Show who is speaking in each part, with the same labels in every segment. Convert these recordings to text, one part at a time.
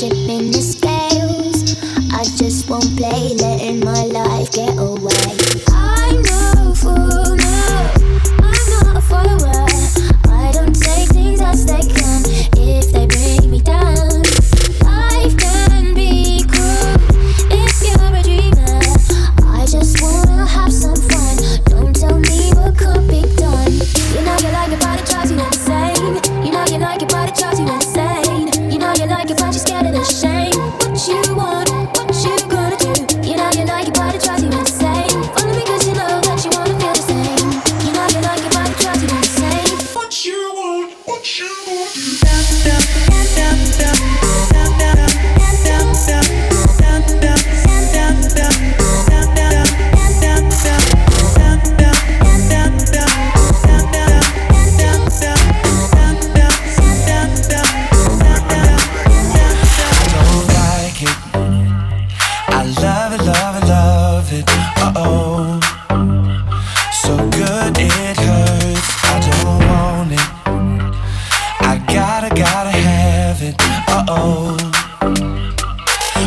Speaker 1: tipping the scales. I just won't play, letting my life get away.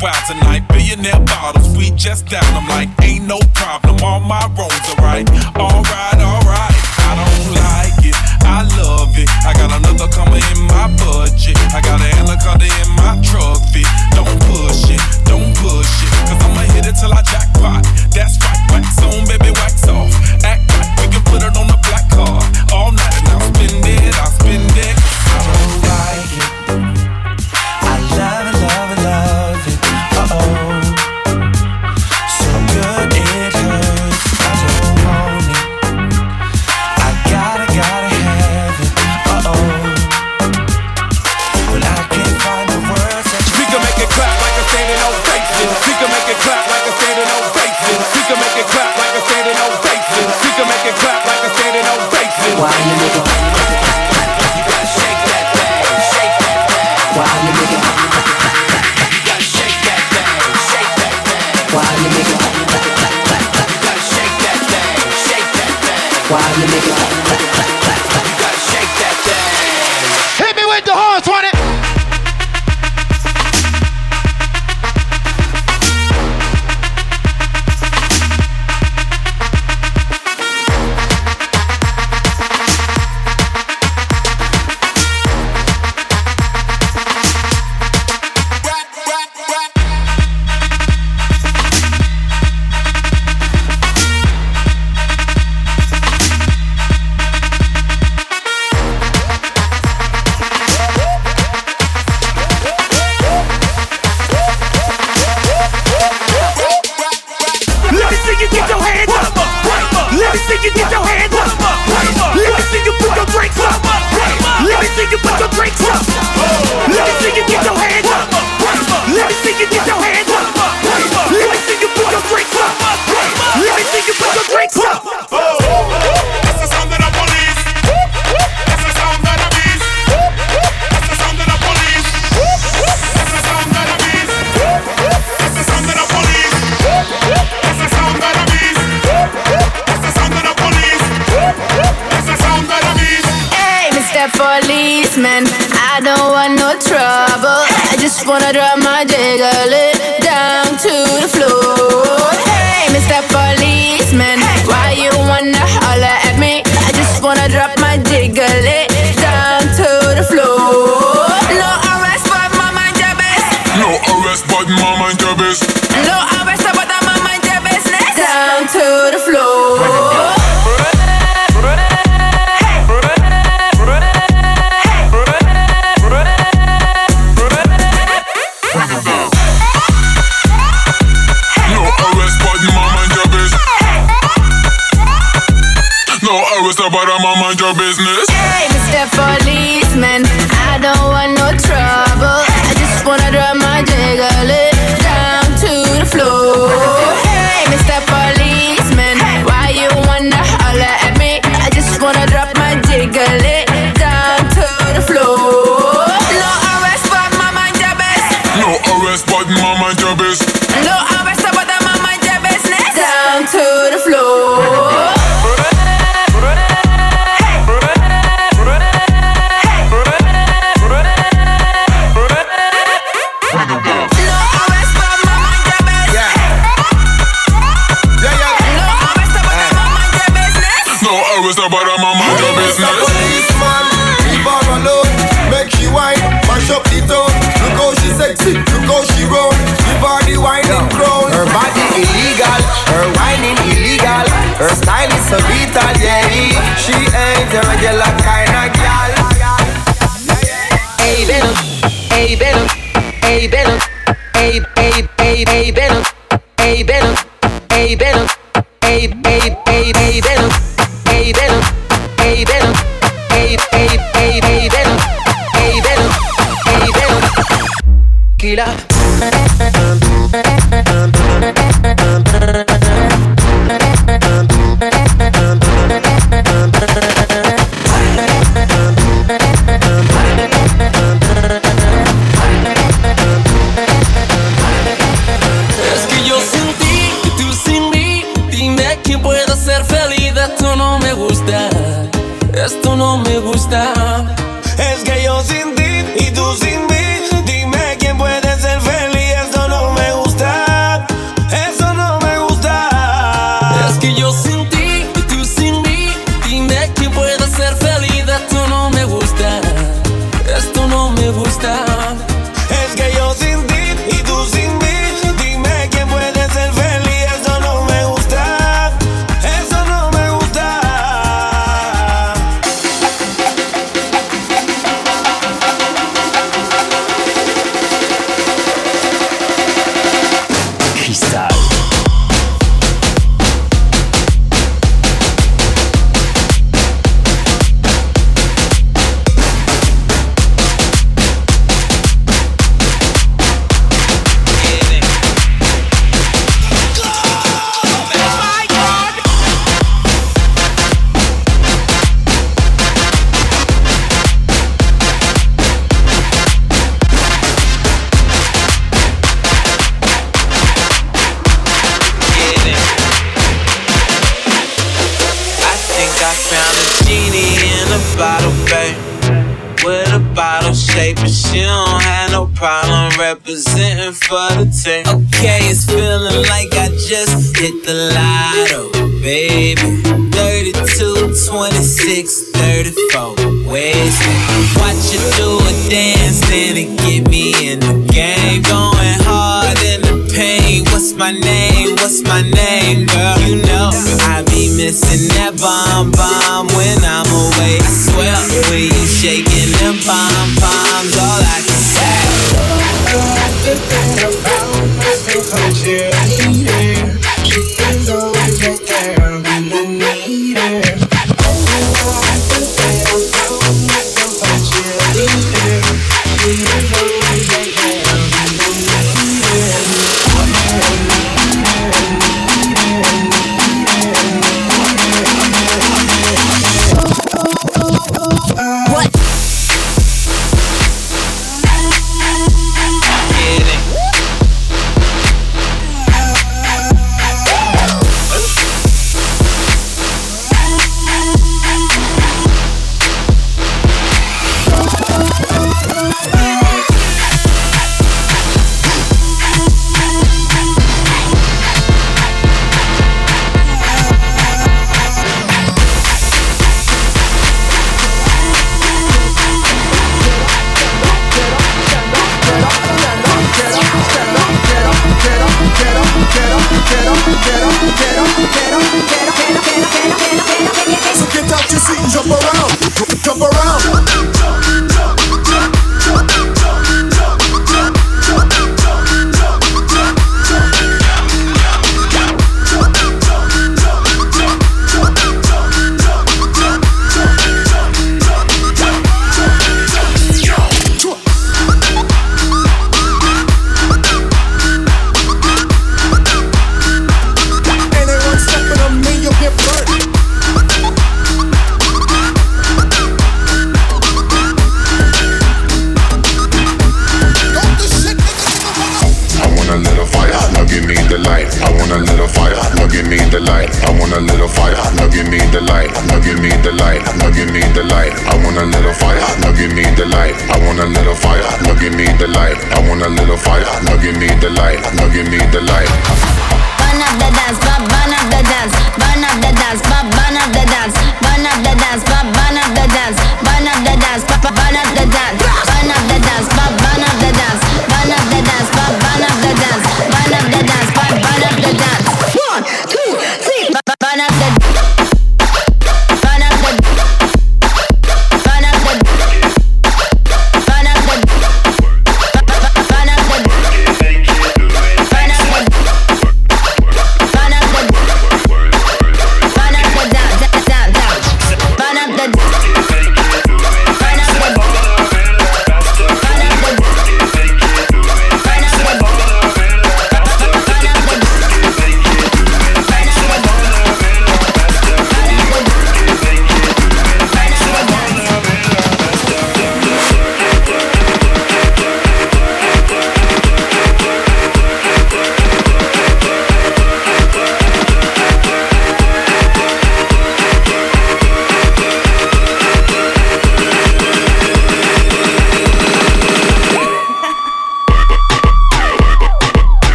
Speaker 1: wild tonight. Billionaire bottles, we just down.
Speaker 2: I'm
Speaker 3: like, ain't
Speaker 4: no
Speaker 5: problem.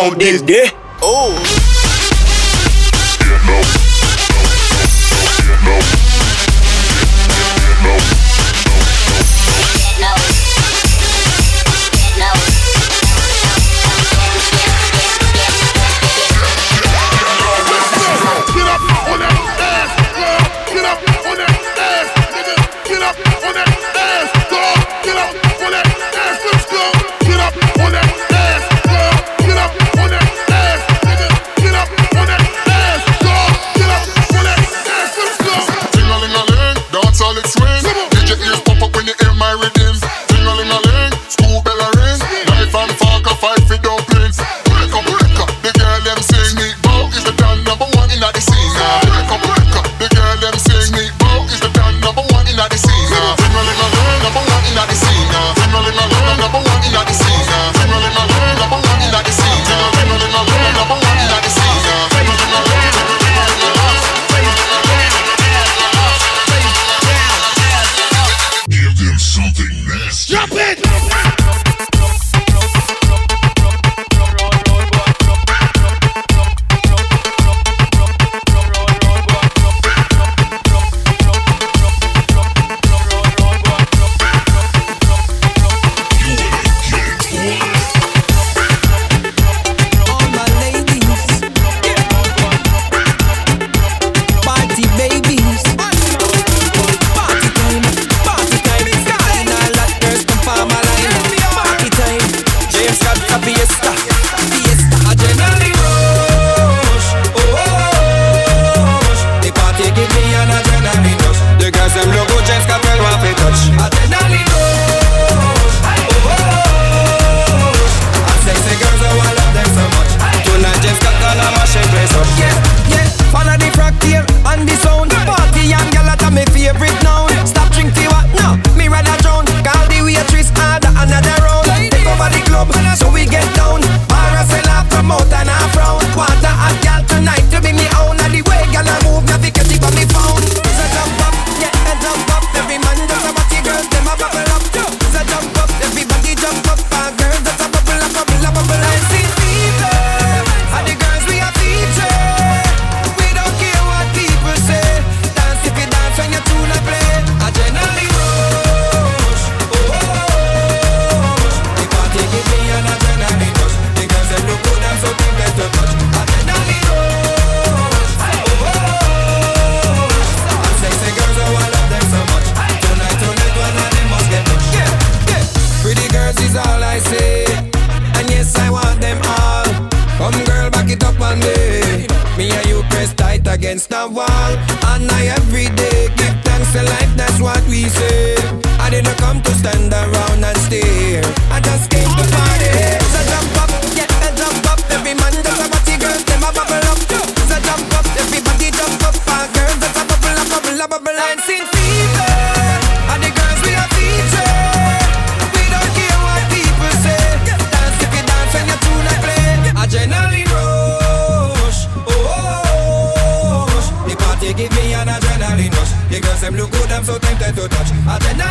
Speaker 5: Low if you want this. Oh. Stand around and stare. I just came to party. So
Speaker 6: jump up, get
Speaker 7: yeah, a jump up. Every man that's a party girls, them a
Speaker 5: bubble up. So jump up, everybody jump up. Our girls that's a bubble up, bubble up, bubble up. Fever. All the girls we are. We don't care what people say. Dance
Speaker 6: if you
Speaker 8: dance
Speaker 9: oh oh, oh, oh, The party give me an adrenaline rush. The
Speaker 10: girls them look good, I'm so tempted to touch. Adrenaline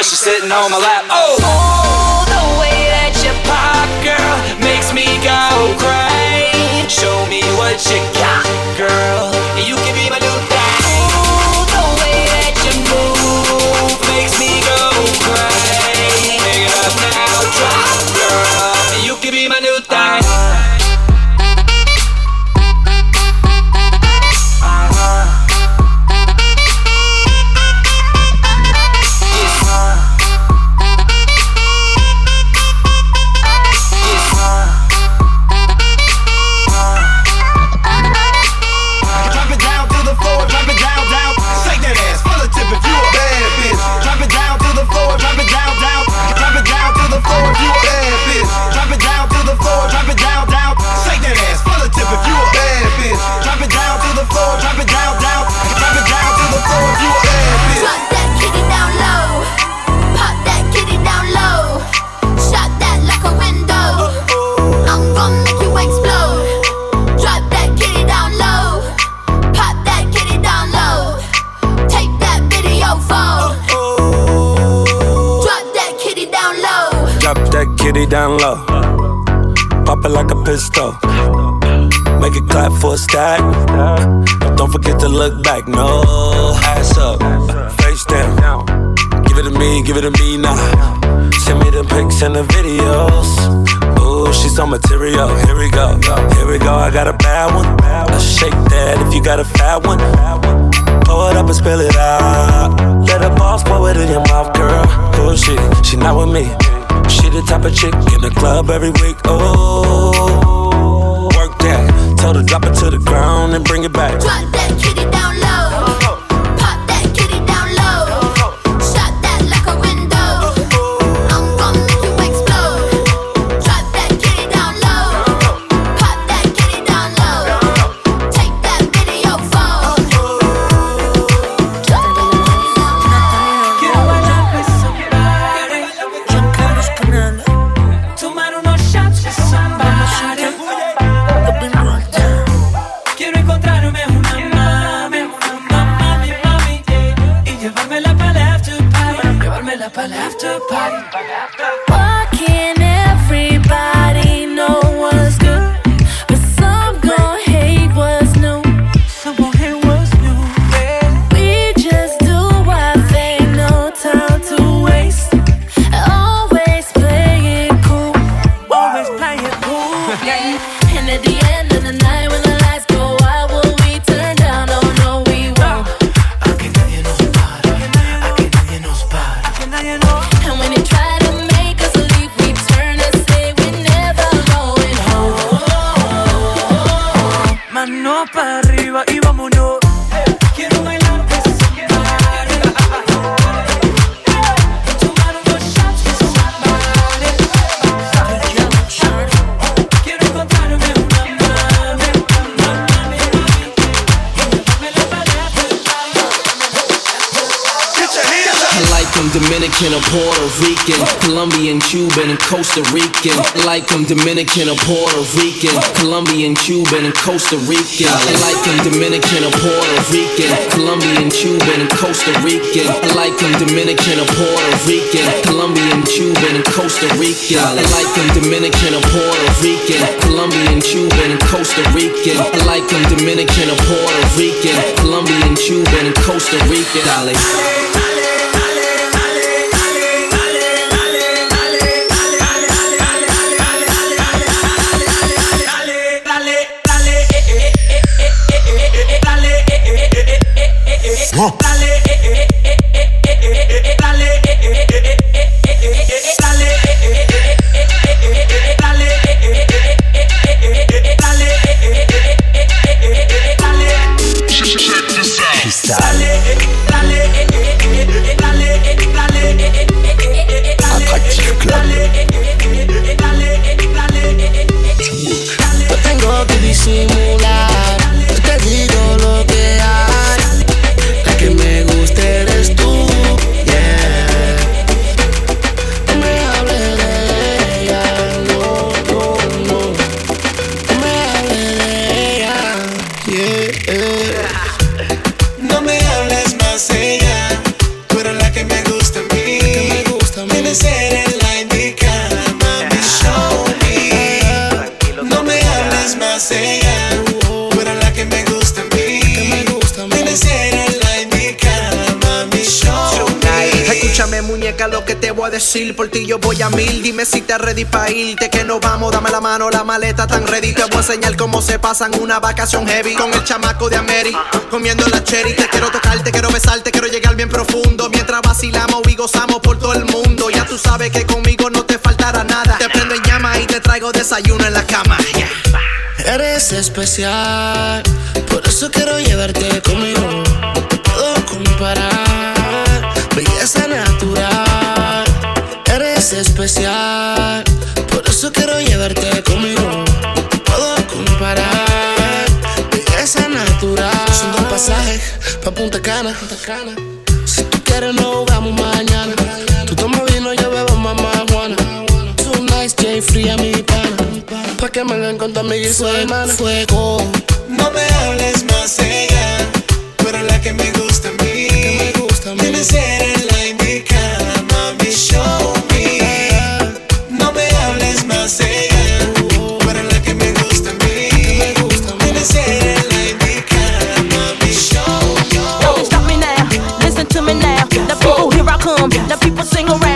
Speaker 10: but she's sitting on my lap. Oh, oh the way that you pop, girl, makes me go crazy. Show me what you got, that
Speaker 5: kitty down low. Pop
Speaker 10: it like a pistol. Make it clap for a stack. Don't forget to look back. No, ass up, face down. Give it to me, give it to me now. Send me the pics and the videos. Ooh, she's on material. Here we go, here we go. I got a bad one. Let's shake that if you got a fat one. Pour it up and spill it out. Let a boss pour it in your mouth, girl. Oh shit, she not with me. The type of chick in the club every week. Oh, work that. Told her drop it to the ground and bring it back.
Speaker 5: Drop that kitty down low.
Speaker 11: Dominican or Puerto Rican, Colombian, Cuban, and Costa Rican. Like them Dominican or Puerto Rican, Colombian, Cuban, and Costa Rican. Like them Dominican or Puerto Rican, Colombian, Cuban, and Costa Rican. Like them Dominican or Puerto Rican, Colombian, Cuban, and Costa Rican. Like them Dominican or Puerto Rican, Colombian, Cuban, and Costa Rican. Like them Dominican or Puerto Rican, Colombian, Cuban, and Costa Rican. Dale.
Speaker 12: Muñeca lo que te voy a decir Por ti yo voy a mil. Dime si te ready pa' irte Que no vamos, dame la mano, la maleta tan ready. Te voy a enseñar cómo se pasan una vacación heavy Con el chamaco de Ameri Comiendo la cherry. Te quiero tocar, te quiero besar Te quiero llegar bien profundo. Mientras vacilamos y gozamos por todo el mundo. Ya tú sabes que conmigo no te faltará nada. Te prendo en llama y te traigo desayuno en la cama.
Speaker 13: Eres especial, por eso quiero llevarte conmigo. No comparar, belleza natural. Eres especial, por eso quiero llevarte conmigo. No puedo comparar, belleza natural. Son dos pasajes pa' Punta Cana. Si tú quieres nos vamos mañana. Tú tomas vino, yo bebo mamá Juana. Two nights, J fría mi pana. Pa' que me con tu amiga y su hermana. Fuego.
Speaker 14: No me hables más ella, tú eres la que me gusta
Speaker 15: The people, here I come. The people sing
Speaker 16: around.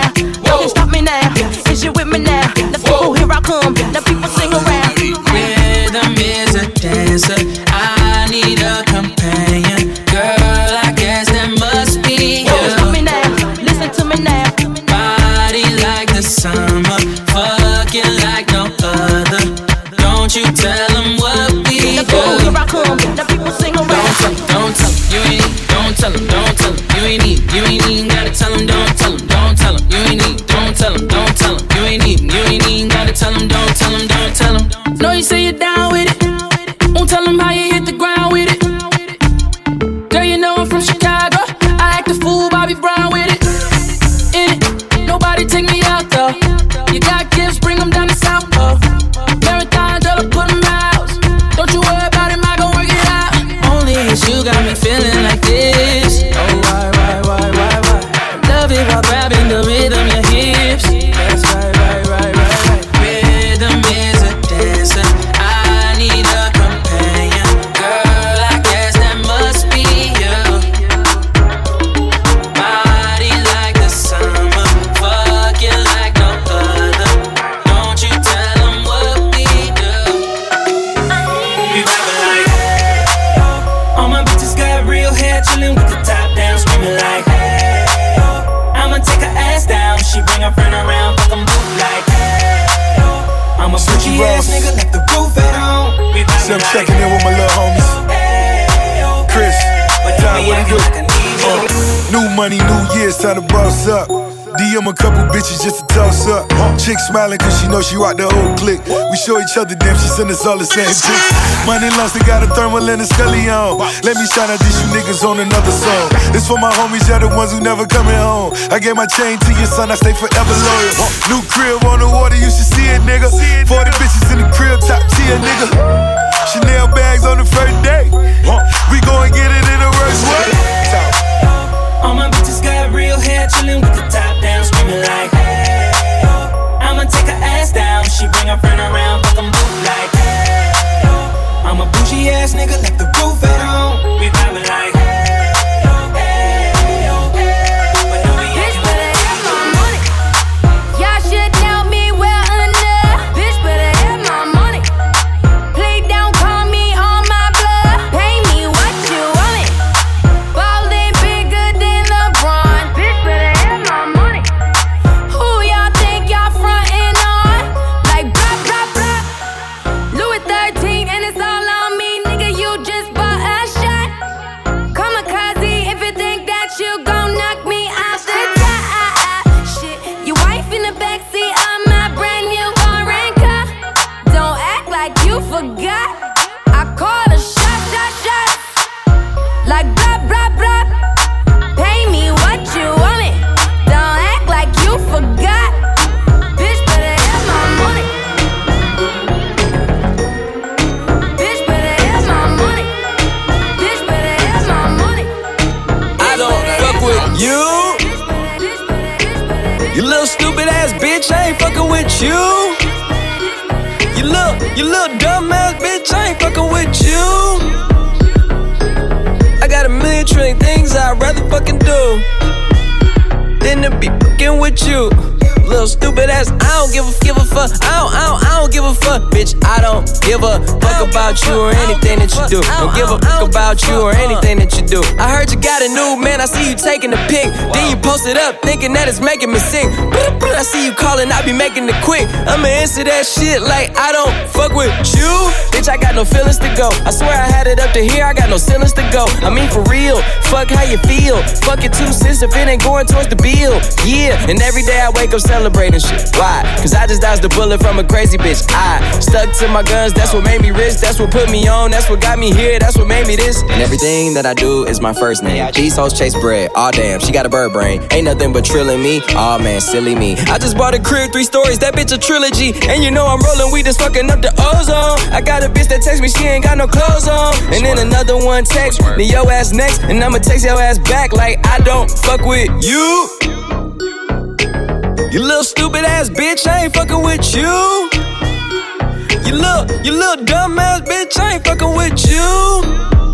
Speaker 17: Know she rock the whole clique. We show each other damn, she send us all the same pics. Money lost, they got a thermal and a scully on. Let me shout out these you niggas on another song. This for my homies, y'all the ones who never coming home. I gave my chain to your son, I stay forever loyal. New crib on the water, you should see it, nigga. 40 bitches in the crib, top tier, nigga. Chanel bags on the first day. We gon' get it in the worst way.
Speaker 16: All my bitches got real hair, chillin' with the top down, screaming like I'ma take her ass down, she bring her friend around, fuck 'em both like I'm a bougie ass nigga, like the roof at home. We vibing like
Speaker 5: Y'all
Speaker 11: or anything that you do. I heard you got a new man, I see you taking the pic. Then you post it up, thinking that it's making me sick. I see you calling, I be making it quick. I'ma answer that shit like I don't fuck with you. Bitch, I got no feelings to go. I swear I had it up to here, I got no feelings to go. I mean, for real, fuck how you feel. Fuck it two cents if it ain't going towards the bill. Yeah, and every day I wake up celebrating shit. Why? Cause I just dodged a bullet from a crazy bitch. I stuck to my guns, that's what made me rich. That's what put me on, that's what got me here, that's what made me this. And everything that I do is my first name. These hoes chase bread, aw damn, she got a bird brain. Ain't nothing but trilling me, aw man, silly me. I just bought a crib, three stories, that bitch a trilogy. And you know I'm rolling weed, just fucking up the ozone. I got a bitch that text me, she ain't got no clothes on. And then another one text me, yo ass next, and I'ma text your ass back like I don't fuck with you. You little stupid ass bitch, I ain't fucking with you. You little, you little dumb ass bitch, I ain't fucking with you.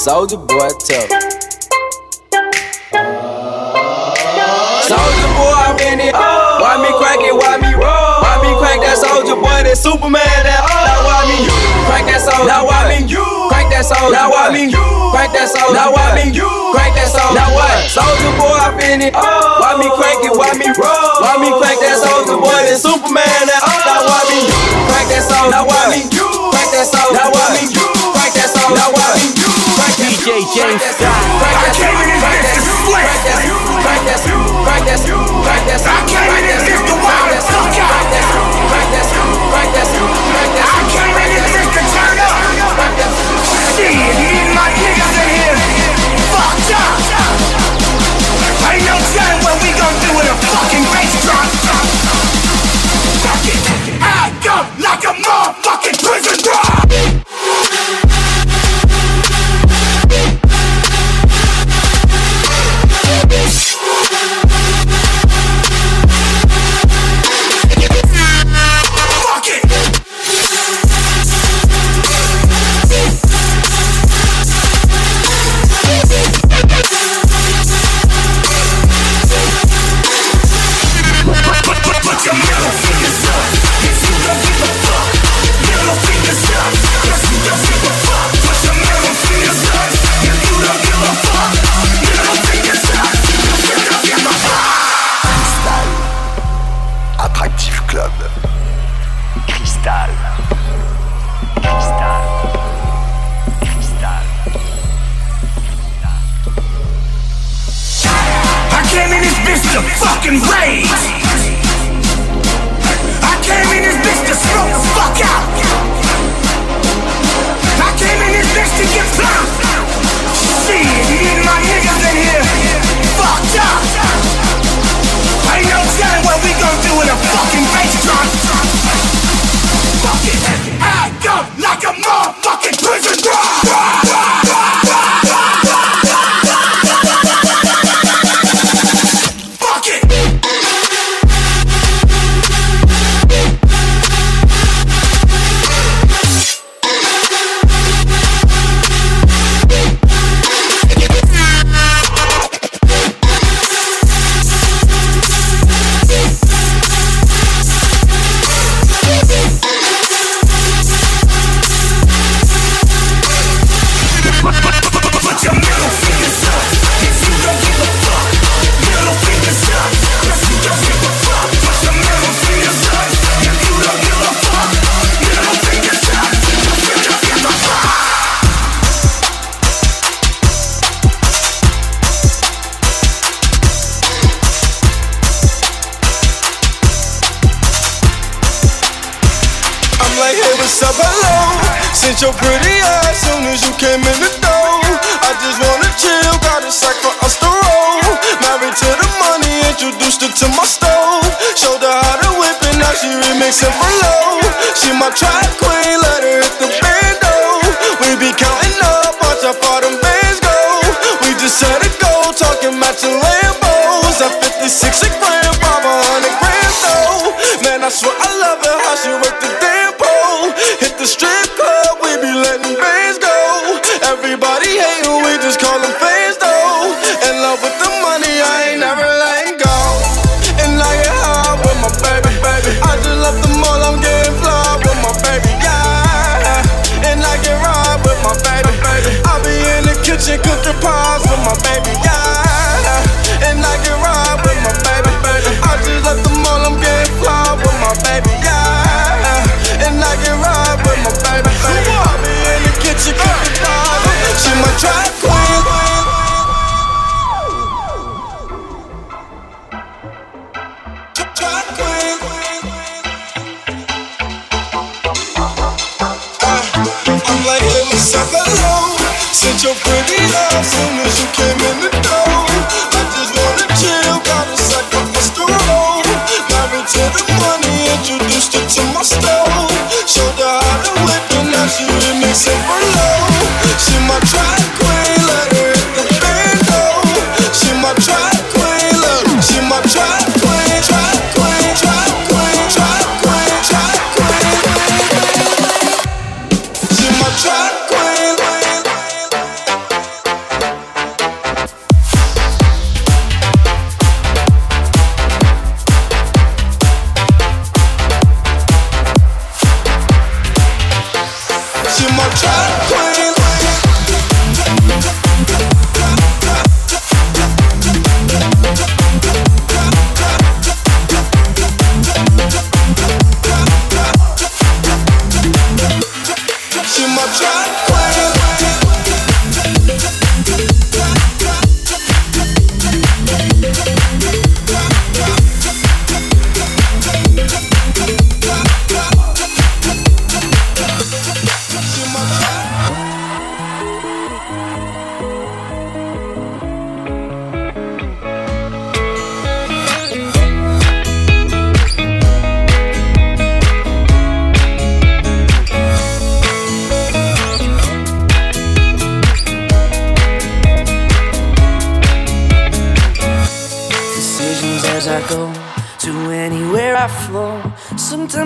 Speaker 11: Soldier boy. Soldier boy, I'm in it. Why me crack it? Why me roll? Why me crack that soldier boy? That Superman? That oh. Now why me crack that soldier? Now why me crack that soldier? Now why me crack that soldier? Now why me crack that soldier? Now what? Soldier boy, I'm in it. Why me crack it? Why me roll? Why me crack that soldier boy? That Superman? That oh. Now why me crack that soldier? Now why me crack that soldier? Now why me crack that soldier? Now why me DJ James Scott. I came in this bitch to split. Crack that, crack that, crack that, I came in this bitch Cristal. Cristal. Cristal. I came in this bitch to fucking rage. I came in this bitch to smoke the fuck out. I came in this bitch to get blocked. Shit, me and my niggas in here fucked up. Ain't no telling what we gon' do in a fucking bass
Speaker 18: drop. Fucking. I go like a
Speaker 6: motherfucking prison guard.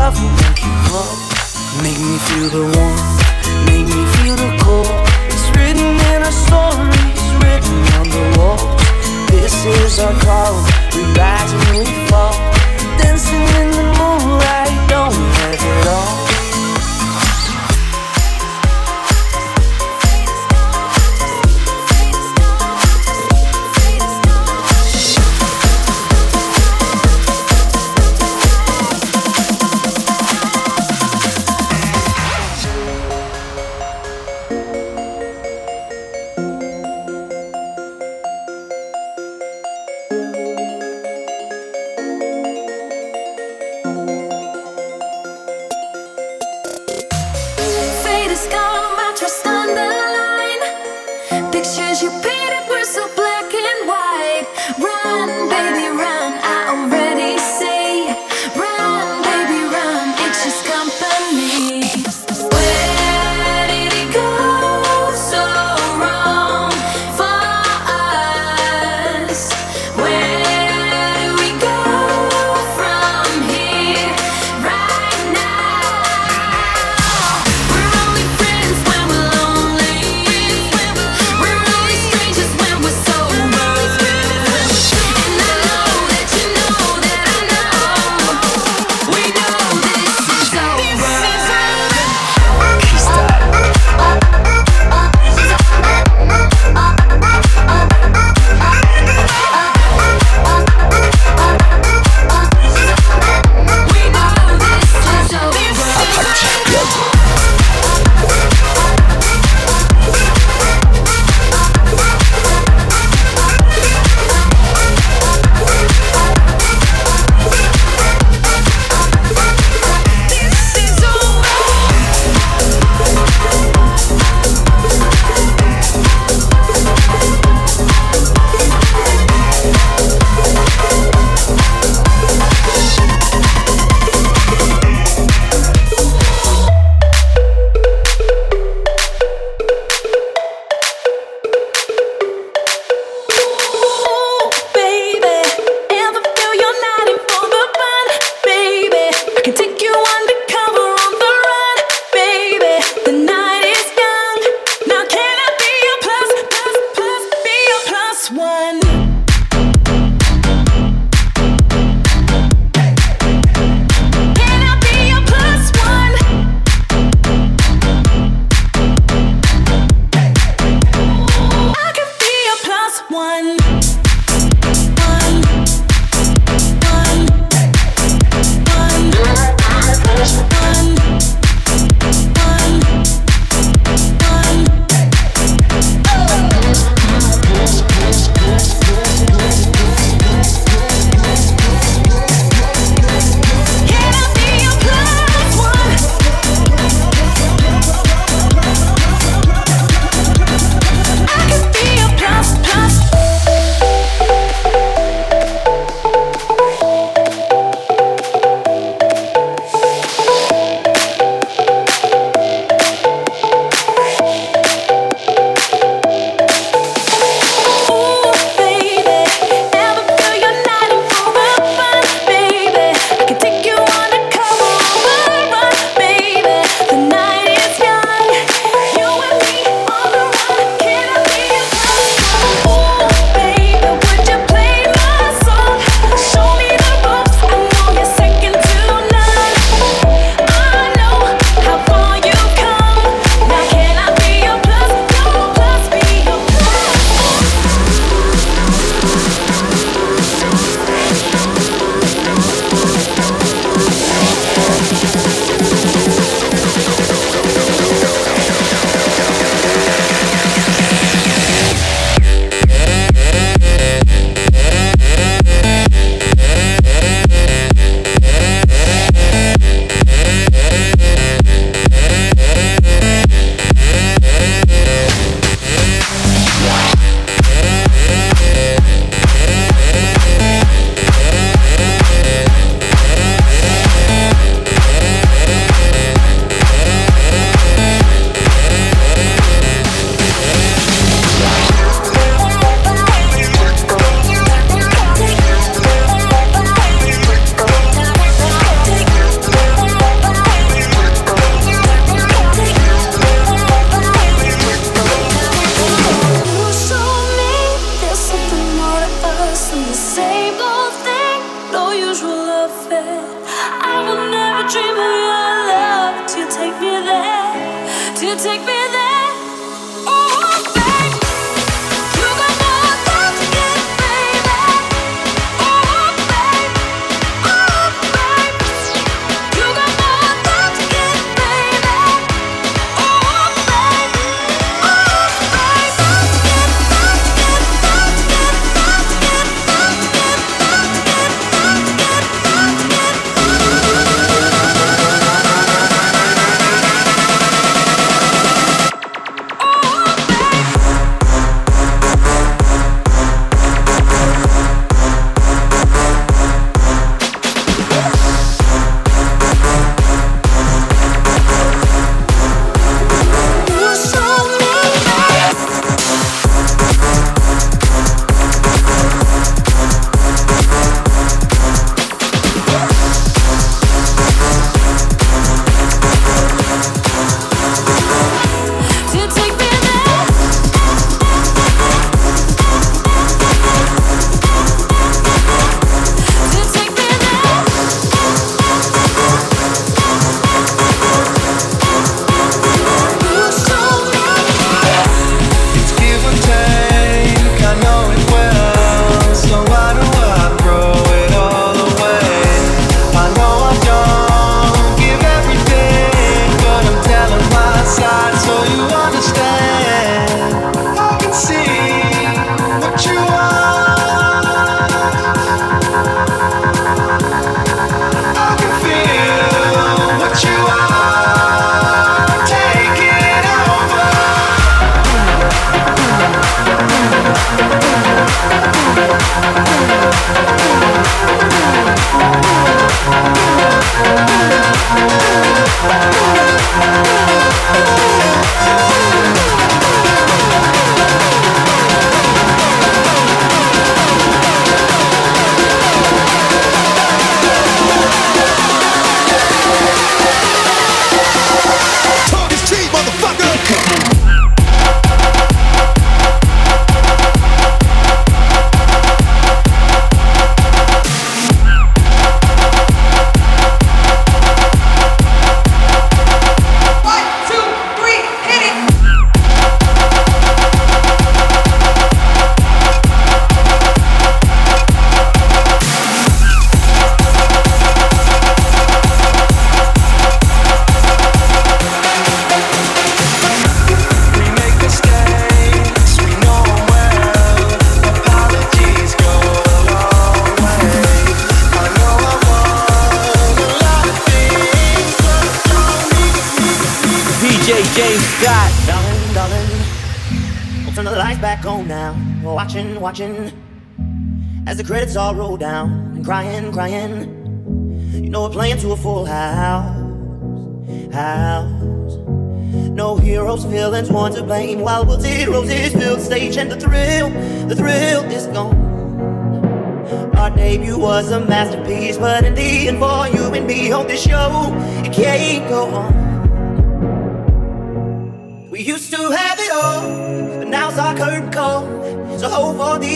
Speaker 6: love will wake you up. Make me feel the warmth, make me feel the cold. It's written in our stories, written on the walls. This is our call. We rise and we fall.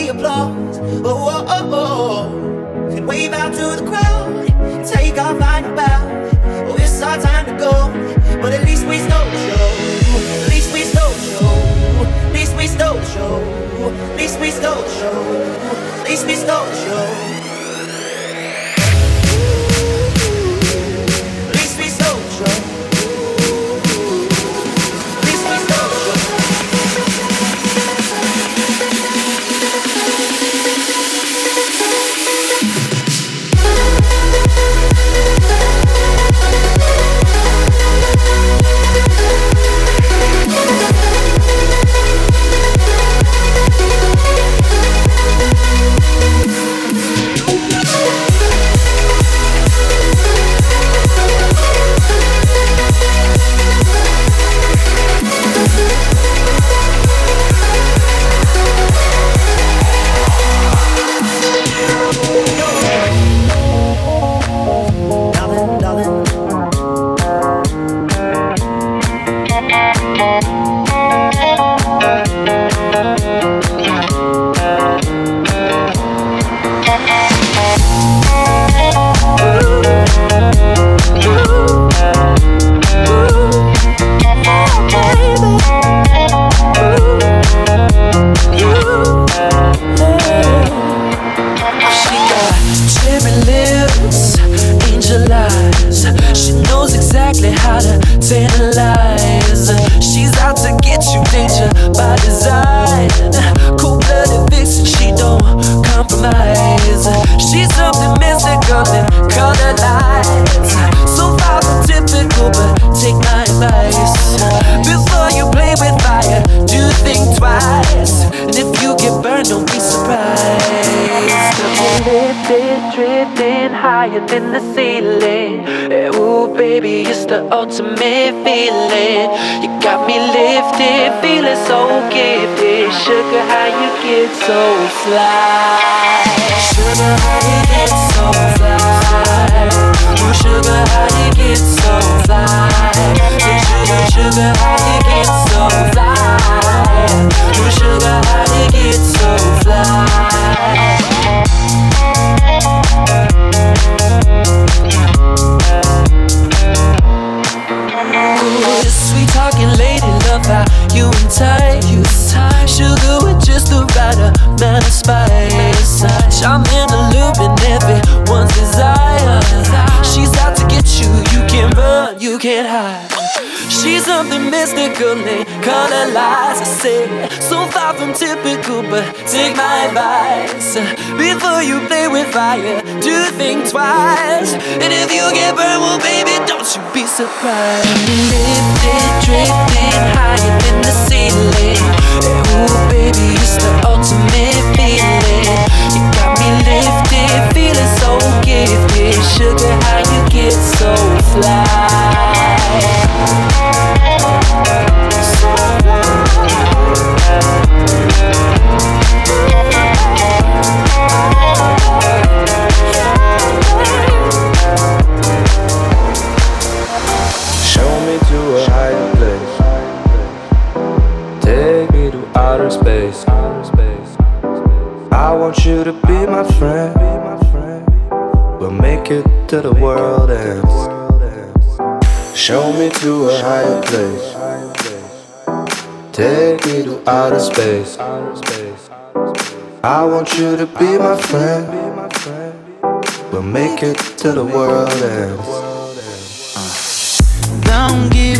Speaker 19: Applause. Oh, oh, oh, oh. oh. And wave out to the crowd take our final bow. Oh, it's our time to go, but at least we stole the show. At least we stole the show. At least we stole the show. At least we stole the show. At least we stole the show.
Speaker 9: Than the ceiling. Eh, Ooh, baby, it's the ultimate feeling. You got me lifted, feeling so gifted. Sugar, how you get so fly? Sugar, how you get so fly? Sugar, how you get so fly? Sugar, sugar, how you get so fly? Sugar, how you get so fly? You entice. Sugar with just the right amount of spice. Charming, and alluring, everyone's desire. She's out to get you, you can't run, you can't hide. She's something mystical and color lies. I say, so far from typical, but take my advice. Before you play with fire, do think twice. And if you get burned, well, baby, don't you be surprised. Lifted, drifting higher than the ceiling. Ooh, baby, it's the ultimate feeling. You got me lifted, feeling so gifted. Sugar, how you get so fly?
Speaker 20: Show me to a higher place. Take me to outer space. I want you to be my friend. We'll make it to the world ends. Show me to a higher place. Take me to outer space. I want you to be my friend. We'll make it to the world ends.
Speaker 9: Don't give